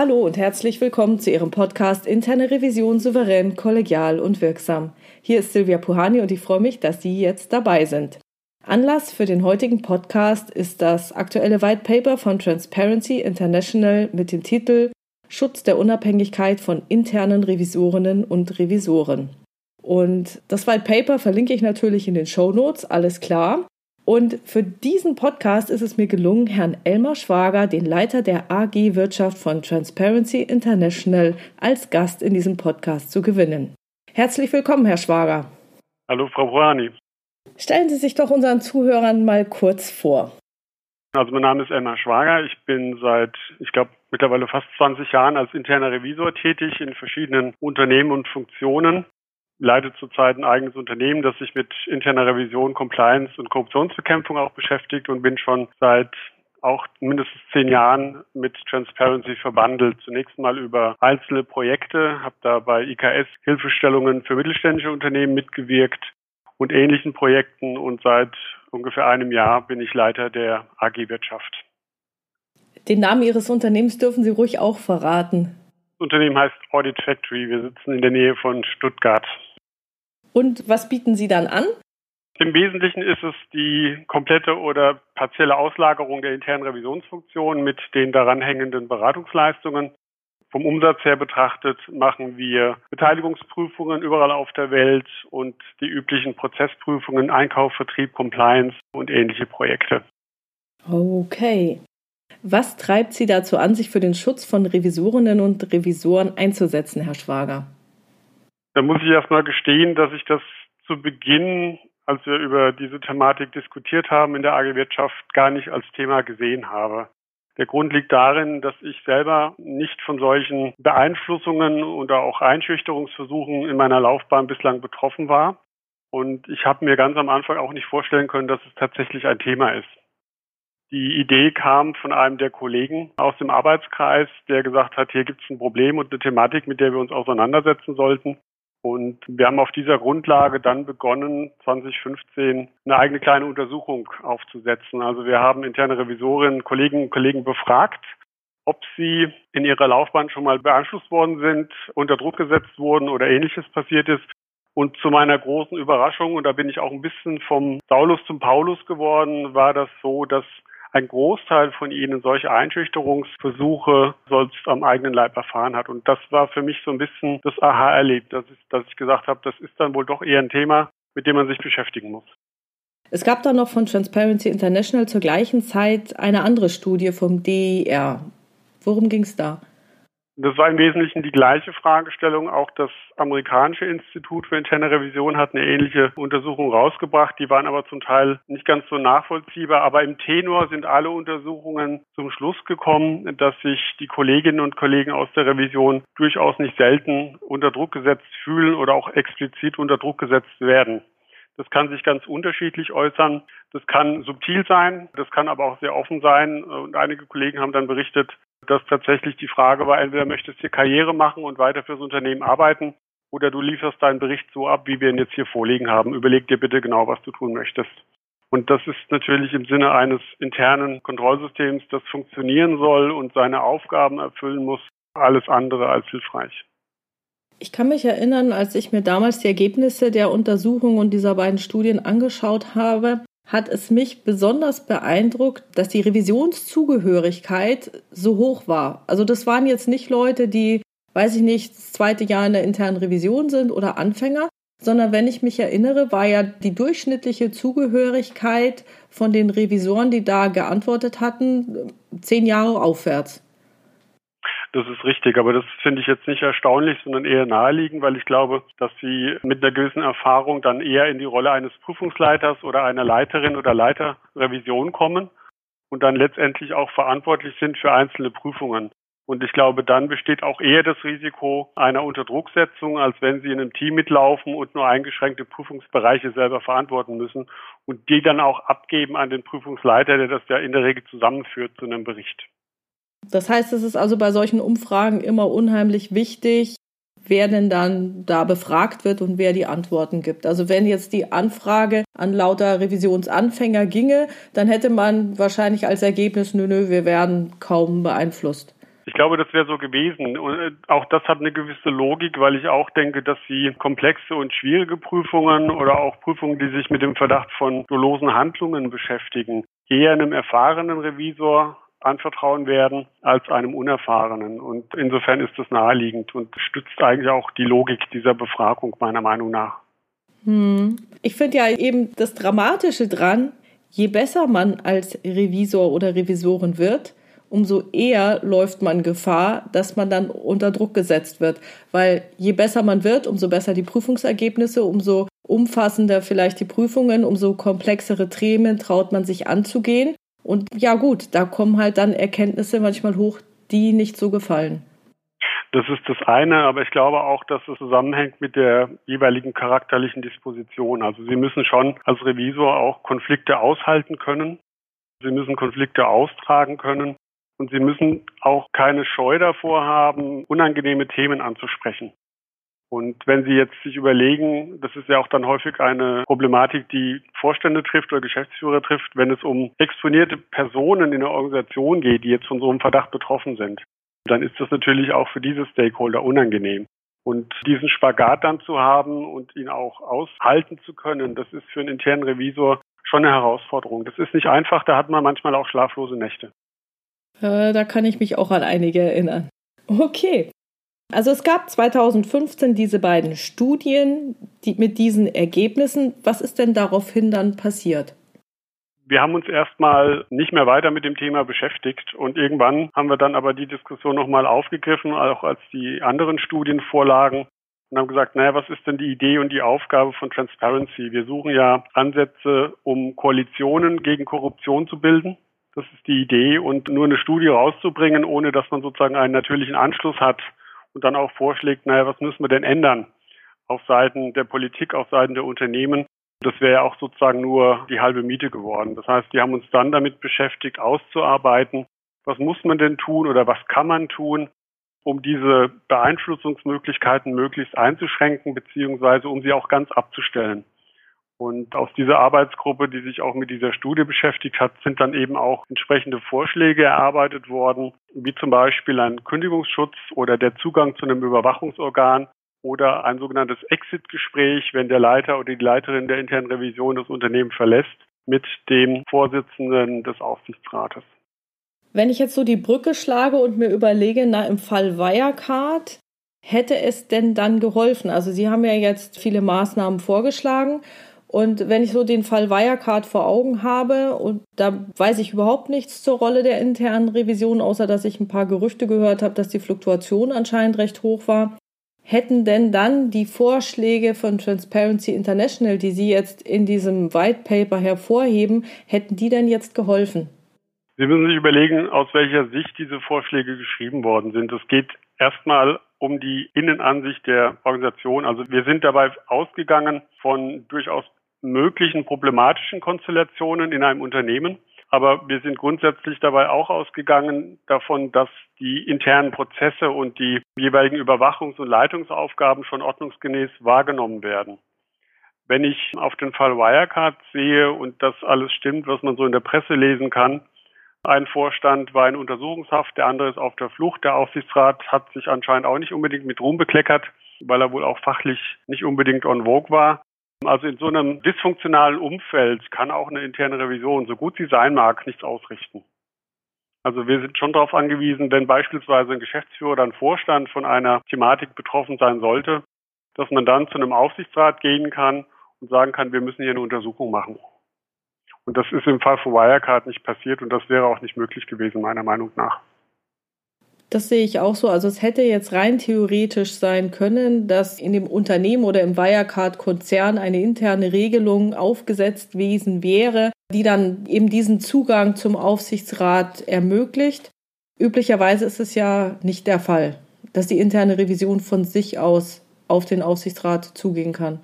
Hallo und herzlich willkommen zu Ihrem Podcast Interne Revision souverän, kollegial und wirksam. Hier ist Silvia Puhani und ich freue mich, dass Sie jetzt dabei sind. Anlass für den heutigen Podcast ist das aktuelle White Paper von Transparency International mit dem Titel Schutz der Unabhängigkeit von internen Revisorinnen und Revisoren. Und das White Paper verlinke ich natürlich in den Show Notes, alles klar. Und für diesen Podcast ist es mir gelungen, Herrn Elmar Schwager, den Leiter der AG Wirtschaft von Transparency International, als Gast in diesem Podcast zu gewinnen. Herzlich willkommen, Herr Schwager. Hallo, Frau Rouhani. Stellen Sie sich doch unseren Zuhörern mal kurz vor. Also mein Name ist Elmar Schwager. Ich bin seit, ich glaube, mittlerweile fast 20 Jahren als interner Revisor tätig in verschiedenen Unternehmen und Funktionen leite zurzeit ein eigenes Unternehmen, das sich mit interner Revision, Compliance und Korruptionsbekämpfung auch beschäftigt und bin schon seit auch mindestens zehn Jahren mit Transparency verbandelt. Zunächst mal über einzelne Projekte, habe da bei IKS Hilfestellungen für mittelständische Unternehmen mitgewirkt und ähnlichen Projekten und seit ungefähr einem Jahr bin ich Leiter der AG Wirtschaft. Den Namen Ihres Unternehmens dürfen Sie ruhig auch verraten. Das Unternehmen heißt Audit Factory. Wir sitzen in der Nähe von Stuttgart. Und was bieten Sie dann an? Im Wesentlichen ist es die komplette oder partielle Auslagerung der internen Revisionsfunktion mit den daran hängenden Beratungsleistungen. Vom Umsatz her betrachtet machen wir Beteiligungsprüfungen überall auf der Welt und die üblichen Prozessprüfungen, Einkauf, Vertrieb, Compliance und ähnliche Projekte. Okay. Was treibt Sie dazu an, sich für den Schutz von Revisorinnen und Revisoren einzusetzen, Herr Schwager? Da muss ich erstmal gestehen, dass ich das zu Beginn, als wir über diese Thematik diskutiert haben in der AG Wirtschaft, gar nicht als Thema gesehen habe. Der Grund liegt darin, dass ich selber nicht von solchen Beeinflussungen oder auch Einschüchterungsversuchen in meiner Laufbahn bislang betroffen war. Und ich habe mir ganz am Anfang auch nicht vorstellen können, dass es tatsächlich ein Thema ist. Die Idee kam von einem der Kollegen aus dem Arbeitskreis, der gesagt hat, hier gibt es ein Problem und eine Thematik, mit der wir uns auseinandersetzen sollten. Und wir haben auf dieser Grundlage dann begonnen, 2015 eine eigene kleine Untersuchung aufzusetzen. Also wir haben interne Revisorinnen, Kolleginnen und Kollegen befragt, ob sie in ihrer Laufbahn schon mal beeinflusst worden sind, unter Druck gesetzt wurden oder ähnliches passiert ist. Und zu meiner großen Überraschung, und da bin ich auch ein bisschen vom Saulus zum Paulus geworden, war das so, dass ein Großteil von ihnen solche Einschüchterungsversuche sonst am eigenen Leib erfahren hat. Und das war für mich so ein bisschen das Aha-Erlebnis, dass ich, dass ich gesagt habe, das ist dann wohl doch eher ein Thema, mit dem man sich beschäftigen muss. Es gab dann noch von Transparency International zur gleichen Zeit eine andere Studie vom DIR. Worum ging es da? Das war im Wesentlichen die gleiche Fragestellung. Auch das amerikanische Institut für interne Revision hat eine ähnliche Untersuchung rausgebracht. Die waren aber zum Teil nicht ganz so nachvollziehbar. Aber im Tenor sind alle Untersuchungen zum Schluss gekommen, dass sich die Kolleginnen und Kollegen aus der Revision durchaus nicht selten unter Druck gesetzt fühlen oder auch explizit unter Druck gesetzt werden. Das kann sich ganz unterschiedlich äußern. Das kann subtil sein, das kann aber auch sehr offen sein. Und einige Kollegen haben dann berichtet, dass tatsächlich die Frage war, entweder möchtest du Karriere machen und weiter fürs Unternehmen arbeiten oder du lieferst deinen Bericht so ab, wie wir ihn jetzt hier vorliegen haben. Überleg dir bitte genau, was du tun möchtest. Und das ist natürlich im Sinne eines internen Kontrollsystems, das funktionieren soll und seine Aufgaben erfüllen muss, alles andere als hilfreich. Ich kann mich erinnern, als ich mir damals die Ergebnisse der Untersuchung und dieser beiden Studien angeschaut habe, hat es mich besonders beeindruckt, dass die Revisionszugehörigkeit so hoch war. Also das waren jetzt nicht Leute, die, weiß ich nicht, das zweite Jahr in der internen Revision sind oder Anfänger, sondern wenn ich mich erinnere, war ja die durchschnittliche Zugehörigkeit von den Revisoren, die da geantwortet hatten, zehn Jahre aufwärts. Das ist richtig, aber das finde ich jetzt nicht erstaunlich, sondern eher naheliegend, weil ich glaube, dass Sie mit einer gewissen Erfahrung dann eher in die Rolle eines Prüfungsleiters oder einer Leiterin oder Leiter Revision kommen und dann letztendlich auch verantwortlich sind für einzelne Prüfungen. Und ich glaube, dann besteht auch eher das Risiko einer Unterdrucksetzung, als wenn Sie in einem Team mitlaufen und nur eingeschränkte Prüfungsbereiche selber verantworten müssen und die dann auch abgeben an den Prüfungsleiter, der das ja in der Regel zusammenführt zu einem Bericht. Das heißt, es ist also bei solchen Umfragen immer unheimlich wichtig, wer denn dann da befragt wird und wer die Antworten gibt. Also wenn jetzt die Anfrage an lauter Revisionsanfänger ginge, dann hätte man wahrscheinlich als Ergebnis, nö, nö, wir werden kaum beeinflusst. Ich glaube, das wäre so gewesen. Und äh, auch das hat eine gewisse Logik, weil ich auch denke, dass sie komplexe und schwierige Prüfungen oder auch Prüfungen, die sich mit dem Verdacht von dolosen Handlungen beschäftigen, eher einem erfahrenen Revisor anvertrauen werden als einem unerfahrenen. Und insofern ist das naheliegend und stützt eigentlich auch die Logik dieser Befragung meiner Meinung nach. Hm. Ich finde ja eben das Dramatische dran, je besser man als Revisor oder Revisorin wird, umso eher läuft man Gefahr, dass man dann unter Druck gesetzt wird. Weil je besser man wird, umso besser die Prüfungsergebnisse, umso umfassender vielleicht die Prüfungen, umso komplexere Themen traut man sich anzugehen. Und ja gut, da kommen halt dann Erkenntnisse manchmal hoch, die nicht so gefallen. Das ist das eine, aber ich glaube auch, dass es zusammenhängt mit der jeweiligen charakterlichen Disposition. Also Sie müssen schon als Revisor auch Konflikte aushalten können. Sie müssen Konflikte austragen können. Und Sie müssen auch keine Scheu davor haben, unangenehme Themen anzusprechen. Und wenn Sie jetzt sich überlegen, das ist ja auch dann häufig eine Problematik, die Vorstände trifft oder Geschäftsführer trifft, wenn es um exponierte Personen in der Organisation geht, die jetzt von so einem Verdacht betroffen sind dann ist das natürlich auch für diese Stakeholder unangenehm. Und diesen Spagat dann zu haben und ihn auch aushalten zu können, das ist für einen internen Revisor schon eine Herausforderung. Das ist nicht einfach, da hat man manchmal auch schlaflose Nächte. Äh, da kann ich mich auch an einige erinnern. Okay. Also es gab 2015 diese beiden Studien die mit diesen Ergebnissen. Was ist denn daraufhin dann passiert? Wir haben uns erstmal nicht mehr weiter mit dem Thema beschäftigt und irgendwann haben wir dann aber die Diskussion nochmal aufgegriffen, auch als die anderen Studien vorlagen und haben gesagt, naja, was ist denn die Idee und die Aufgabe von Transparency? Wir suchen ja Ansätze, um Koalitionen gegen Korruption zu bilden. Das ist die Idee und nur eine Studie rauszubringen, ohne dass man sozusagen einen natürlichen Anschluss hat und dann auch vorschlägt, naja, was müssen wir denn ändern? Auf Seiten der Politik, auf Seiten der Unternehmen. Das wäre ja auch sozusagen nur die halbe Miete geworden. Das heißt, die haben uns dann damit beschäftigt, auszuarbeiten, was muss man denn tun oder was kann man tun, um diese Beeinflussungsmöglichkeiten möglichst einzuschränken, beziehungsweise um sie auch ganz abzustellen. Und aus dieser Arbeitsgruppe, die sich auch mit dieser Studie beschäftigt hat, sind dann eben auch entsprechende Vorschläge erarbeitet worden, wie zum Beispiel ein Kündigungsschutz oder der Zugang zu einem Überwachungsorgan, oder ein sogenanntes Exit-Gespräch, wenn der Leiter oder die Leiterin der internen Revision das Unternehmen verlässt, mit dem Vorsitzenden des Aufsichtsrates. Wenn ich jetzt so die Brücke schlage und mir überlege, na, im Fall Wirecard, hätte es denn dann geholfen? Also Sie haben ja jetzt viele Maßnahmen vorgeschlagen. Und wenn ich so den Fall Wirecard vor Augen habe, und da weiß ich überhaupt nichts zur Rolle der internen Revision, außer dass ich ein paar Gerüchte gehört habe, dass die Fluktuation anscheinend recht hoch war. Hätten denn dann die Vorschläge von Transparency International, die Sie jetzt in diesem White Paper hervorheben, hätten die denn jetzt geholfen? Sie müssen sich überlegen, aus welcher Sicht diese Vorschläge geschrieben worden sind. Es geht erstmal um die Innenansicht der Organisation. Also wir sind dabei ausgegangen von durchaus möglichen problematischen Konstellationen in einem Unternehmen. Aber wir sind grundsätzlich dabei auch ausgegangen davon, dass die internen Prozesse und die jeweiligen Überwachungs- und Leitungsaufgaben schon ordnungsgemäß wahrgenommen werden. Wenn ich auf den Fall Wirecard sehe und das alles stimmt, was man so in der Presse lesen kann, ein Vorstand war in Untersuchungshaft, der andere ist auf der Flucht. Der Aufsichtsrat hat sich anscheinend auch nicht unbedingt mit Ruhm bekleckert, weil er wohl auch fachlich nicht unbedingt on vogue war. Also in so einem dysfunktionalen Umfeld kann auch eine interne Revision, so gut sie sein mag, nichts ausrichten. Also wir sind schon darauf angewiesen, wenn beispielsweise ein Geschäftsführer oder ein Vorstand von einer Thematik betroffen sein sollte, dass man dann zu einem Aufsichtsrat gehen kann und sagen kann, wir müssen hier eine Untersuchung machen. Und das ist im Fall von Wirecard nicht passiert und das wäre auch nicht möglich gewesen, meiner Meinung nach. Das sehe ich auch so. Also es hätte jetzt rein theoretisch sein können, dass in dem Unternehmen oder im Wirecard-Konzern eine interne Regelung aufgesetzt gewesen wäre, die dann eben diesen Zugang zum Aufsichtsrat ermöglicht. Üblicherweise ist es ja nicht der Fall, dass die interne Revision von sich aus auf den Aufsichtsrat zugehen kann.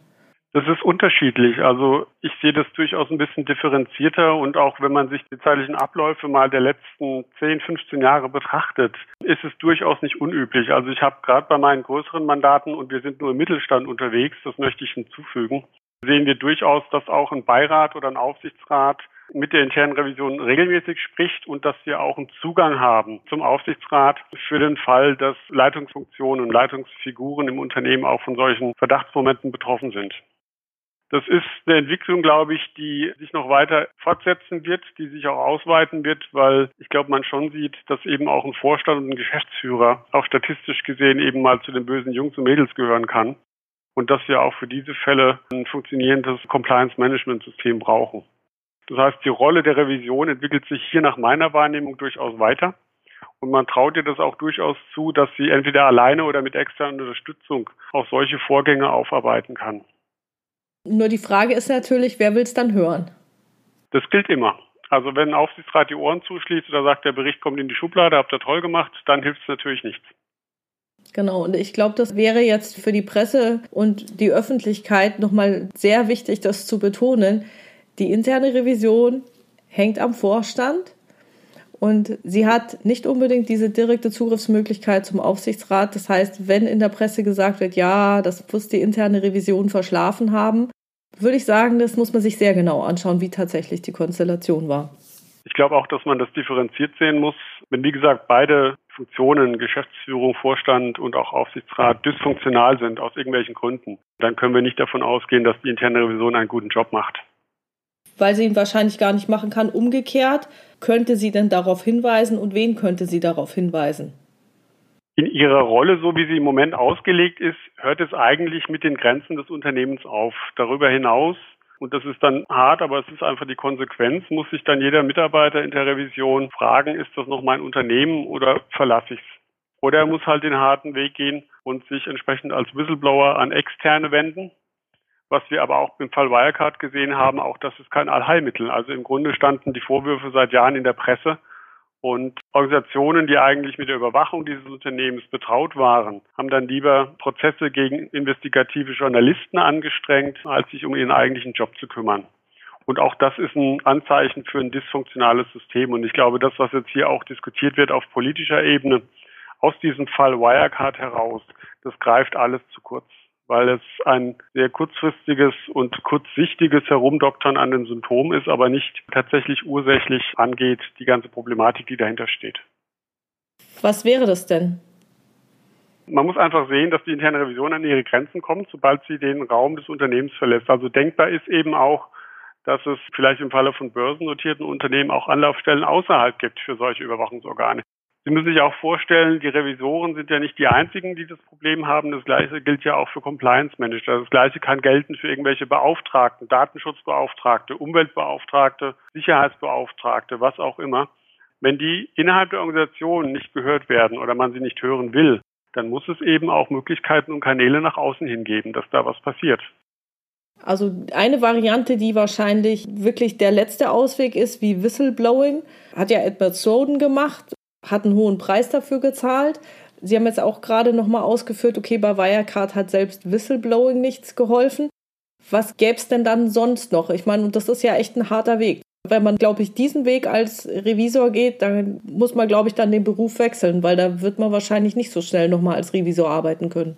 Das ist unterschiedlich. Also ich sehe das durchaus ein bisschen differenzierter und auch wenn man sich die zeitlichen Abläufe mal der letzten 10, 15 Jahre betrachtet, ist es durchaus nicht unüblich. Also ich habe gerade bei meinen größeren Mandaten und wir sind nur im Mittelstand unterwegs, das möchte ich hinzufügen, sehen wir durchaus, dass auch ein Beirat oder ein Aufsichtsrat mit der internen Revision regelmäßig spricht und dass wir auch einen Zugang haben zum Aufsichtsrat für den Fall, dass Leitungsfunktionen und Leitungsfiguren im Unternehmen auch von solchen Verdachtsmomenten betroffen sind. Das ist eine Entwicklung, glaube ich, die sich noch weiter fortsetzen wird, die sich auch ausweiten wird, weil ich glaube, man schon sieht, dass eben auch ein Vorstand und ein Geschäftsführer auch statistisch gesehen eben mal zu den bösen Jungs und Mädels gehören kann. Und dass wir auch für diese Fälle ein funktionierendes Compliance-Management-System brauchen. Das heißt, die Rolle der Revision entwickelt sich hier nach meiner Wahrnehmung durchaus weiter. Und man traut ihr das auch durchaus zu, dass sie entweder alleine oder mit externer Unterstützung auch solche Vorgänge aufarbeiten kann. Nur die Frage ist natürlich, wer will es dann hören? Das gilt immer. Also wenn ein Aufsichtsrat die Ohren zuschließt oder sagt, der Bericht kommt in die Schublade, habt ihr toll gemacht, dann hilft es natürlich nichts. Genau, und ich glaube, das wäre jetzt für die Presse und die Öffentlichkeit nochmal sehr wichtig, das zu betonen. Die interne Revision hängt am Vorstand und sie hat nicht unbedingt diese direkte Zugriffsmöglichkeit zum Aufsichtsrat. Das heißt, wenn in der Presse gesagt wird, ja, das muss die interne Revision verschlafen haben, würde ich sagen, das muss man sich sehr genau anschauen, wie tatsächlich die Konstellation war. Ich glaube auch, dass man das differenziert sehen muss. Wenn, wie gesagt, beide Funktionen, Geschäftsführung, Vorstand und auch Aufsichtsrat dysfunktional sind aus irgendwelchen Gründen, dann können wir nicht davon ausgehen, dass die interne Revision einen guten Job macht weil sie ihn wahrscheinlich gar nicht machen kann. Umgekehrt, könnte sie denn darauf hinweisen und wen könnte sie darauf hinweisen? In ihrer Rolle, so wie sie im Moment ausgelegt ist, hört es eigentlich mit den Grenzen des Unternehmens auf. Darüber hinaus, und das ist dann hart, aber es ist einfach die Konsequenz, muss sich dann jeder Mitarbeiter in der Revision fragen, ist das noch mein Unternehmen oder verlasse ich es? Oder er muss halt den harten Weg gehen und sich entsprechend als Whistleblower an Externe wenden, was wir aber auch im Fall Wirecard gesehen haben, auch das ist kein Allheilmittel. Also im Grunde standen die Vorwürfe seit Jahren in der Presse und Organisationen, die eigentlich mit der Überwachung dieses Unternehmens betraut waren, haben dann lieber Prozesse gegen investigative Journalisten angestrengt, als sich um ihren eigentlichen Job zu kümmern. Und auch das ist ein Anzeichen für ein dysfunktionales System. Und ich glaube, das, was jetzt hier auch diskutiert wird auf politischer Ebene, aus diesem Fall Wirecard heraus, das greift alles zu kurz weil es ein sehr kurzfristiges und kurzsichtiges Herumdoktern an den Symptomen ist, aber nicht tatsächlich ursächlich angeht, die ganze Problematik, die dahinter steht. Was wäre das denn? Man muss einfach sehen, dass die interne Revision an ihre Grenzen kommt, sobald sie den Raum des Unternehmens verlässt. Also denkbar ist eben auch, dass es vielleicht im Falle von börsennotierten Unternehmen auch Anlaufstellen außerhalb gibt für solche Überwachungsorgane. Sie müssen sich auch vorstellen, die Revisoren sind ja nicht die einzigen, die das Problem haben. Das Gleiche gilt ja auch für Compliance Manager. Das Gleiche kann gelten für irgendwelche Beauftragten, Datenschutzbeauftragte, Umweltbeauftragte, Sicherheitsbeauftragte, was auch immer. Wenn die innerhalb der Organisation nicht gehört werden oder man sie nicht hören will, dann muss es eben auch Möglichkeiten und Kanäle nach außen hingeben, dass da was passiert. Also eine Variante, die wahrscheinlich wirklich der letzte Ausweg ist, wie Whistleblowing, hat ja Edward Snowden gemacht hat einen hohen Preis dafür gezahlt. Sie haben jetzt auch gerade nochmal ausgeführt, okay, bei Wirecard hat selbst Whistleblowing nichts geholfen. Was gäbe es denn dann sonst noch? Ich meine, das ist ja echt ein harter Weg. Wenn man, glaube ich, diesen Weg als Revisor geht, dann muss man, glaube ich, dann den Beruf wechseln, weil da wird man wahrscheinlich nicht so schnell nochmal als Revisor arbeiten können.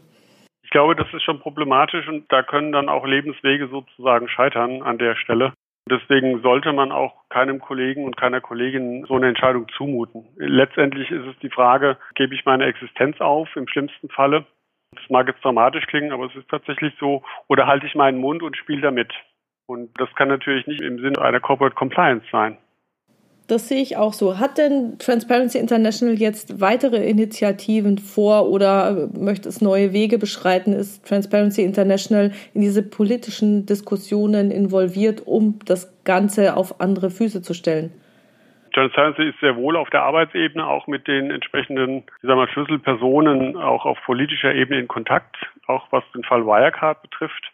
Ich glaube, das ist schon problematisch und da können dann auch Lebenswege sozusagen scheitern an der Stelle. Deswegen sollte man auch keinem Kollegen und keiner Kollegin so eine Entscheidung zumuten. Letztendlich ist es die Frage, gebe ich meine Existenz auf im schlimmsten Falle? Das mag jetzt dramatisch klingen, aber es ist tatsächlich so. Oder halte ich meinen Mund und spiele damit? Und das kann natürlich nicht im Sinne einer Corporate Compliance sein. Das sehe ich auch so. Hat denn Transparency International jetzt weitere Initiativen vor oder möchte es neue Wege beschreiten? Ist Transparency International in diese politischen Diskussionen involviert, um das Ganze auf andere Füße zu stellen? Transparency ist sehr wohl auf der Arbeitsebene auch mit den entsprechenden ich sag mal, Schlüsselpersonen auch auf politischer Ebene in Kontakt, auch was den Fall Wirecard betrifft.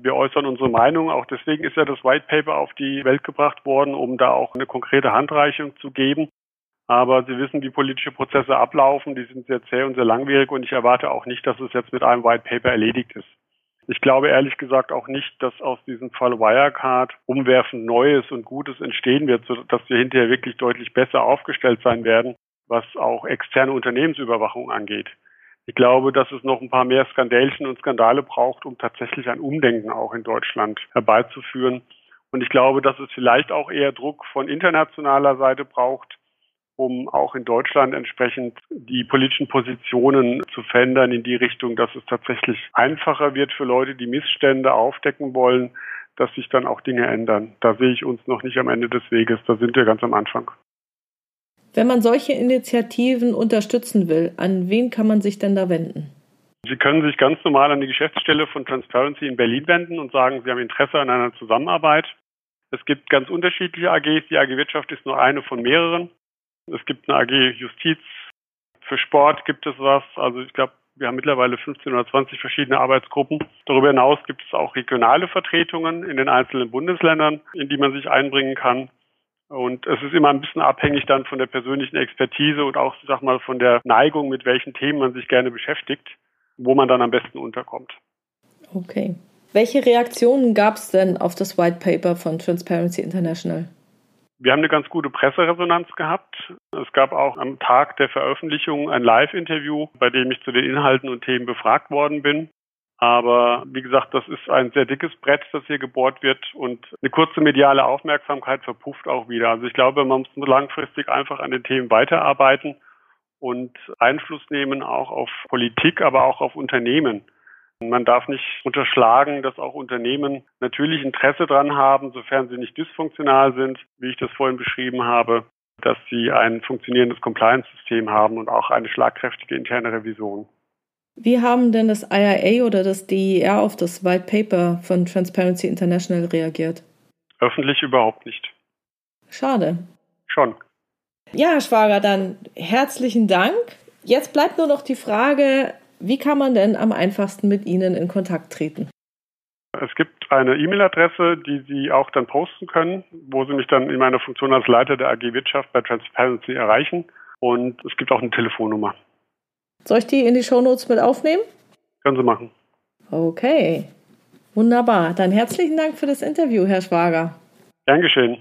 Wir äußern unsere Meinung. Auch deswegen ist ja das White Paper auf die Welt gebracht worden, um da auch eine konkrete Handreichung zu geben. Aber Sie wissen, wie politische Prozesse ablaufen. Die sind sehr zäh und sehr langwierig und ich erwarte auch nicht, dass es jetzt mit einem White Paper erledigt ist. Ich glaube ehrlich gesagt auch nicht, dass aus diesem Fall Wirecard umwerfend Neues und Gutes entstehen wird, sodass wir hinterher wirklich deutlich besser aufgestellt sein werden, was auch externe Unternehmensüberwachung angeht. Ich glaube, dass es noch ein paar mehr Skandälchen und Skandale braucht, um tatsächlich ein Umdenken auch in Deutschland herbeizuführen. Und ich glaube, dass es vielleicht auch eher Druck von internationaler Seite braucht, um auch in Deutschland entsprechend die politischen Positionen zu verändern in die Richtung, dass es tatsächlich einfacher wird für Leute, die Missstände aufdecken wollen, dass sich dann auch Dinge ändern. Da sehe ich uns noch nicht am Ende des Weges, da sind wir ganz am Anfang. Wenn man solche Initiativen unterstützen will, an wen kann man sich denn da wenden? Sie können sich ganz normal an die Geschäftsstelle von Transparency in Berlin wenden und sagen, Sie haben Interesse an einer Zusammenarbeit. Es gibt ganz unterschiedliche AGs. Die AG Wirtschaft ist nur eine von mehreren. Es gibt eine AG Justiz. Für Sport gibt es was. Also ich glaube, wir haben mittlerweile 15 oder 20 verschiedene Arbeitsgruppen. Darüber hinaus gibt es auch regionale Vertretungen in den einzelnen Bundesländern, in die man sich einbringen kann. Und es ist immer ein bisschen abhängig dann von der persönlichen Expertise und auch, sag mal, von der Neigung, mit welchen Themen man sich gerne beschäftigt, wo man dann am besten unterkommt. Okay. Welche Reaktionen gab es denn auf das White Paper von Transparency International? Wir haben eine ganz gute Presseresonanz gehabt. Es gab auch am Tag der Veröffentlichung ein Live-Interview, bei dem ich zu den Inhalten und Themen befragt worden bin. Aber wie gesagt, das ist ein sehr dickes Brett, das hier gebohrt wird und eine kurze mediale Aufmerksamkeit verpufft auch wieder. Also ich glaube, man muss langfristig einfach an den Themen weiterarbeiten und Einfluss nehmen auch auf Politik, aber auch auf Unternehmen. Man darf nicht unterschlagen, dass auch Unternehmen natürlich Interesse dran haben, sofern sie nicht dysfunktional sind, wie ich das vorhin beschrieben habe, dass sie ein funktionierendes Compliance-System haben und auch eine schlagkräftige interne Revision. Wie haben denn das IIA oder das DIR auf das White Paper von Transparency International reagiert? Öffentlich überhaupt nicht. Schade. Schon. Ja, Herr Schwager, dann herzlichen Dank. Jetzt bleibt nur noch die Frage, wie kann man denn am einfachsten mit Ihnen in Kontakt treten? Es gibt eine E-Mail-Adresse, die Sie auch dann posten können, wo Sie mich dann in meiner Funktion als Leiter der AG Wirtschaft bei Transparency erreichen. Und es gibt auch eine Telefonnummer. Soll ich die in die Shownotes mit aufnehmen? Können Sie machen. Okay. Wunderbar. Dann herzlichen Dank für das Interview, Herr Schwager. Geschehen.